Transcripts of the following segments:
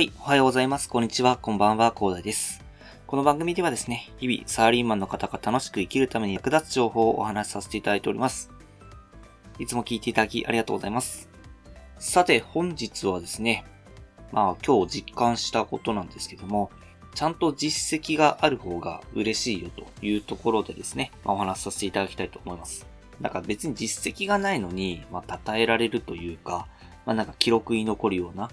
はい、おはようございます。こんにちは。こんばんは。コーダです。この番組ではですね、日々サラリーマンの方が楽しく生きるために役立つ情報をお話しさせていただいております。いつも聞いていただきありがとうございます。さて、本日はですね、まあ今日実感したことなんですけども、ちゃんと実績がある方が嬉しいよというところでですね、まあ、お話しさせていただきたいと思います。だか別に実績がないのに、まあ、称えられるというか、まあ、なんか記録に残るような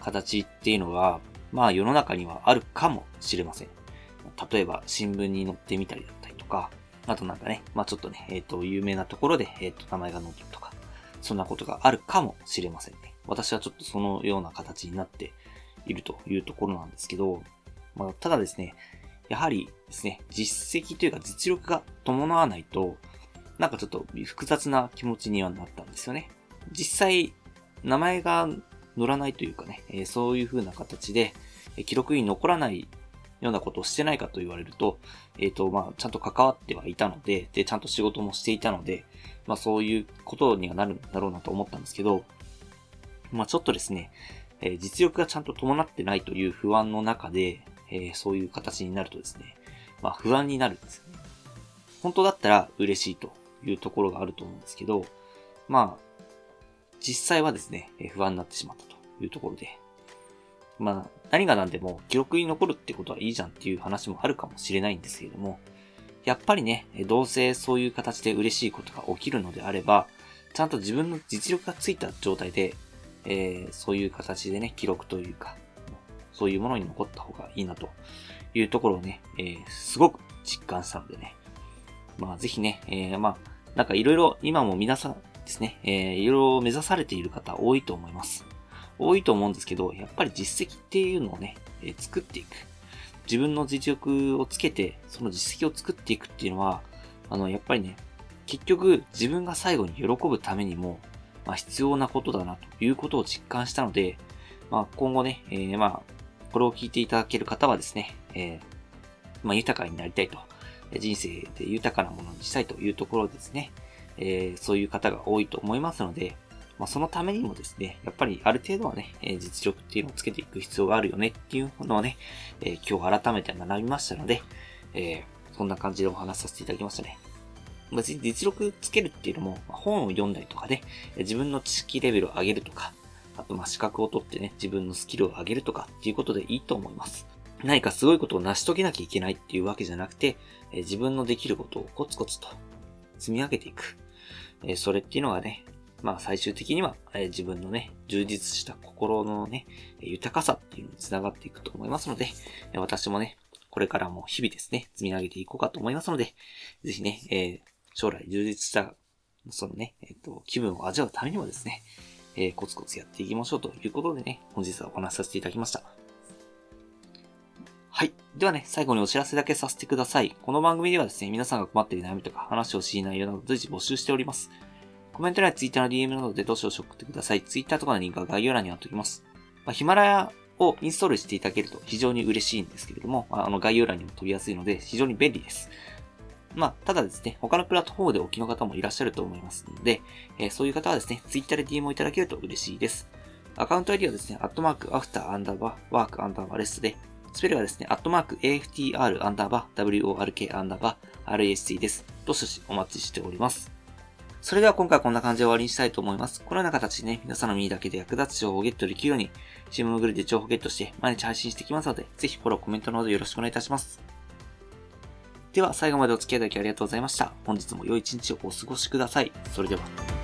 形っていうのが、まあ世の中にはあるかもしれません。例えば新聞に載ってみたりだったりとか、あとなんかね、まあちょっとね、えっ、ー、と、有名なところで、えっ、ー、と、名前が載ってるとか、そんなことがあるかもしれませんね。私はちょっとそのような形になっているというところなんですけど、まあ、ただですね、やはりですね、実績というか実力が伴わないと、なんかちょっと複雑な気持ちにはなったんですよね。実際、名前が乗らないというかね、え、そういう風な形で、え記録に残らないようなことをしてないかと言われると、えっ、ー、と、まあ、ちゃんと関わってはいたので、で、ちゃんと仕事もしていたので、まあ、そういうことにはなるんだろうなと思ったんですけど、まあ、ちょっとですね、えー、実力がちゃんと伴ってないという不安の中で、えー、そういう形になるとですね、まあ、不安になるんですよね。本当だったら嬉しいというところがあると思うんですけど、まあ、実際はですね、不安になってしまったというところで、まあ、何が何でも記録に残るってことはいいじゃんっていう話もあるかもしれないんですけれども、やっぱりね、どうせそういう形で嬉しいことが起きるのであれば、ちゃんと自分の実力がついた状態で、えー、そういう形でね、記録というか、そういうものに残った方がいいなというところをね、えー、すごく実感したのでね。まあぜひね、えー、まあ、なんかいろいろ今も皆さんですね、えー、いろいろ目指されている方多いと思います。多いと思うんですけど、やっぱり実績っていうのをね、えー、作っていく。自分の実力をつけて、その実績を作っていくっていうのは、あの、やっぱりね、結局自分が最後に喜ぶためにも、まあ、必要なことだなということを実感したので、まあ、今後ね、えー、まあ、これを聞いていただける方はですね、えー、まあ、豊かになりたいと、人生で豊かなものにしたいというところですね、えー、そういう方が多いと思いますので、まあ、そのためにもですね、やっぱりある程度はね、え実力っていうのをつけていく必要があるよねっていうのをね、え今日改めて学びましたので、えそんな感じでお話しさせていただきましたね。別に実力つけるっていうのも、本を読んだりとかで、自分の知識レベルを上げるとか、あとま資格を取ってね、自分のスキルを上げるとかっていうことでいいと思います。何かすごいことを成し遂げなきゃいけないっていうわけじゃなくて、自分のできることをコツコツと積み上げていく。えそれっていうのがね、まあ最終的には、え自分のね、充実した心のね、豊かさっていうのにつながっていくと思いますので、私もね、これからも日々ですね、積み上げていこうかと思いますので、ぜひね、えー、将来充実した、そのね、えっ、ー、と、気分を味わうためにもですね、えー、コツコツやっていきましょうということでね、本日はお話しさせていただきました。はい。ではね、最後にお知らせだけさせてください。この番組ではですね、皆さんが困っている悩みとか話をしい内容など随時募集しております。コメント欄や Twitter の DM などでどうしどし送ってください。Twitter とかのリンクは概要欄に貼っておきます。ま、ヒマラヤをインストールしていただけると非常に嬉しいんですけれども、あの概要欄にも飛びやすいので非常に便利です。まあ、ただですね、他のプラットフォームでお聞きの方もいらっしゃると思いますので、えー、そういう方はですね、Twitter で DM をいただけると嬉しいです。アカウント ID はですね、アットマーク、アフター、アンダーバー、ワーク、アンダーバーレスで、スペルはですね、アットマーク AFTR アンダーバー WORK アンダーバー RST です。どしどしお待ちしております。それでは今回はこんな感じで終わりにしたいと思います。このような形でね、皆さんの耳だけで役立つ情報をゲットできるように、チームグルで情報ゲットして毎日配信していきますので、ぜひフォロー、コメントのほどよろしくお願いいたします。では最後までお付き合いいただきありがとうございました。本日も良い一日をお過ごしください。それでは。